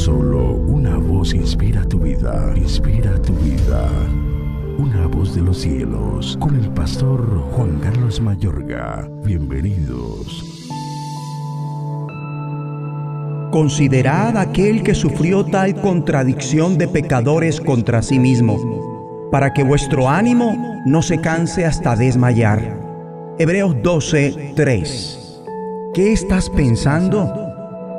Solo una voz inspira tu vida, inspira tu vida. Una voz de los cielos, con el pastor Juan Carlos Mayorga. Bienvenidos. Considerad aquel que sufrió tal contradicción de pecadores contra sí mismo, para que vuestro ánimo no se canse hasta desmayar. Hebreos 12, 3. ¿Qué estás pensando?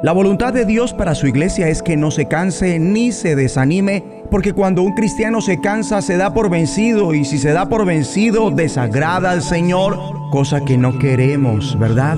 La voluntad de Dios para su iglesia es que no se canse ni se desanime, porque cuando un cristiano se cansa se da por vencido y si se da por vencido desagrada al Señor, cosa que no queremos, ¿verdad?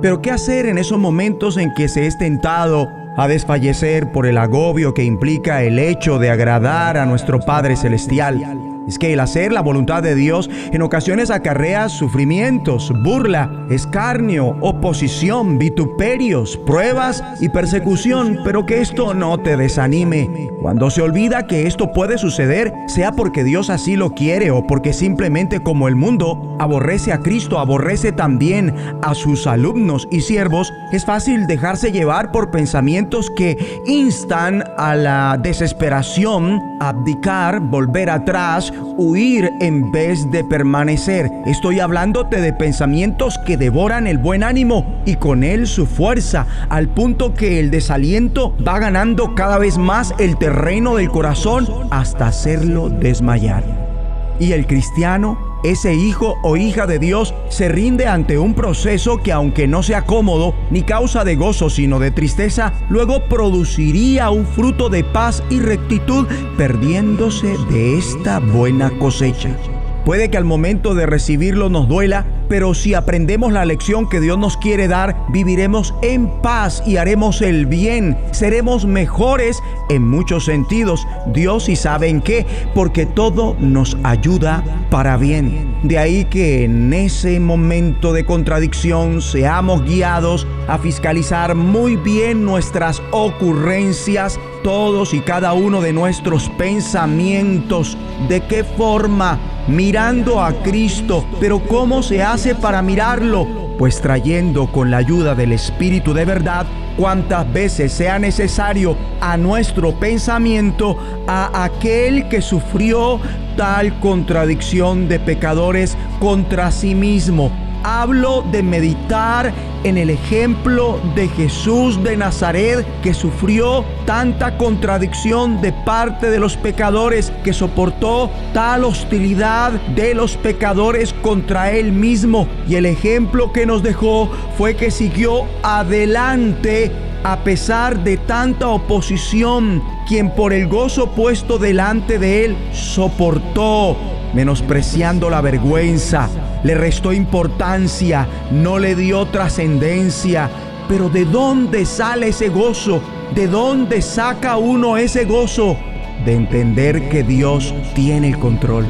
Pero ¿qué hacer en esos momentos en que se es tentado a desfallecer por el agobio que implica el hecho de agradar a nuestro Padre Celestial? Es que el hacer la voluntad de Dios en ocasiones acarrea sufrimientos, burla, escarnio, oposición, vituperios, pruebas y persecución, pero que esto no te desanime. Cuando se olvida que esto puede suceder, sea porque Dios así lo quiere o porque simplemente como el mundo aborrece a Cristo, aborrece también a sus alumnos y siervos, es fácil dejarse llevar por pensamientos que instan a la desesperación, abdicar, volver atrás, huir en vez de permanecer. Estoy hablándote de pensamientos que devoran el buen ánimo y con él su fuerza, al punto que el desaliento va ganando cada vez más el terreno del corazón hasta hacerlo desmayar. Y el cristiano ese hijo o hija de Dios se rinde ante un proceso que aunque no sea cómodo ni causa de gozo sino de tristeza, luego produciría un fruto de paz y rectitud perdiéndose de esta buena cosecha. Puede que al momento de recibirlo nos duela, pero si aprendemos la lección que Dios nos quiere dar, viviremos en paz y haremos el bien. Seremos mejores en muchos sentidos. Dios y sabe en qué, porque todo nos ayuda para bien. De ahí que en ese momento de contradicción seamos guiados a fiscalizar muy bien nuestras ocurrencias, todos y cada uno de nuestros pensamientos. ¿De qué forma? mirando a Cristo. Pero ¿cómo se hace para mirarlo? Pues trayendo con la ayuda del Espíritu de verdad cuantas veces sea necesario a nuestro pensamiento a aquel que sufrió tal contradicción de pecadores contra sí mismo hablo de meditar en el ejemplo de Jesús de Nazaret que sufrió tanta contradicción de parte de los pecadores, que soportó tal hostilidad de los pecadores contra él mismo. Y el ejemplo que nos dejó fue que siguió adelante a pesar de tanta oposición, quien por el gozo puesto delante de él soportó, menospreciando la vergüenza, le restó importancia, no le dio trascendencia. Pero ¿de dónde sale ese gozo? ¿De dónde saca uno ese gozo? De entender que Dios tiene el control,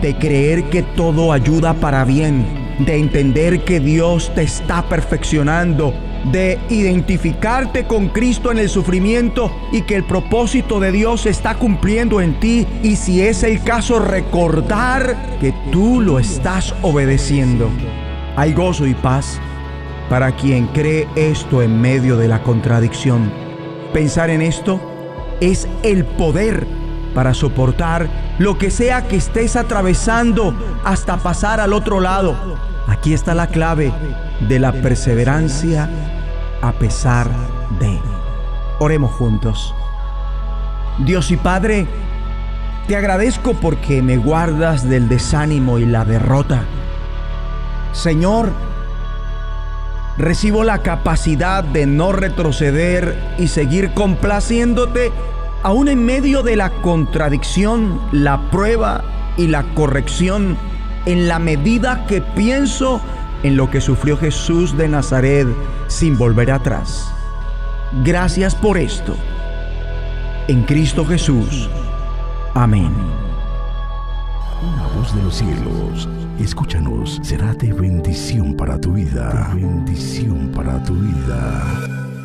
de creer que todo ayuda para bien, de entender que Dios te está perfeccionando de identificarte con Cristo en el sufrimiento y que el propósito de Dios se está cumpliendo en ti y si es el caso recordar que tú lo estás obedeciendo. Hay gozo y paz para quien cree esto en medio de la contradicción. Pensar en esto es el poder para soportar lo que sea que estés atravesando hasta pasar al otro lado. Aquí está la clave de la perseverancia a pesar de. Oremos juntos. Dios y Padre, te agradezco porque me guardas del desánimo y la derrota. Señor, recibo la capacidad de no retroceder y seguir complaciéndote aún en medio de la contradicción, la prueba y la corrección en la medida que pienso en lo que sufrió Jesús de Nazaret sin volver atrás. Gracias por esto. En Cristo Jesús. Amén. Una voz de los cielos, escúchanos, será de bendición para tu vida. bendición para tu vida.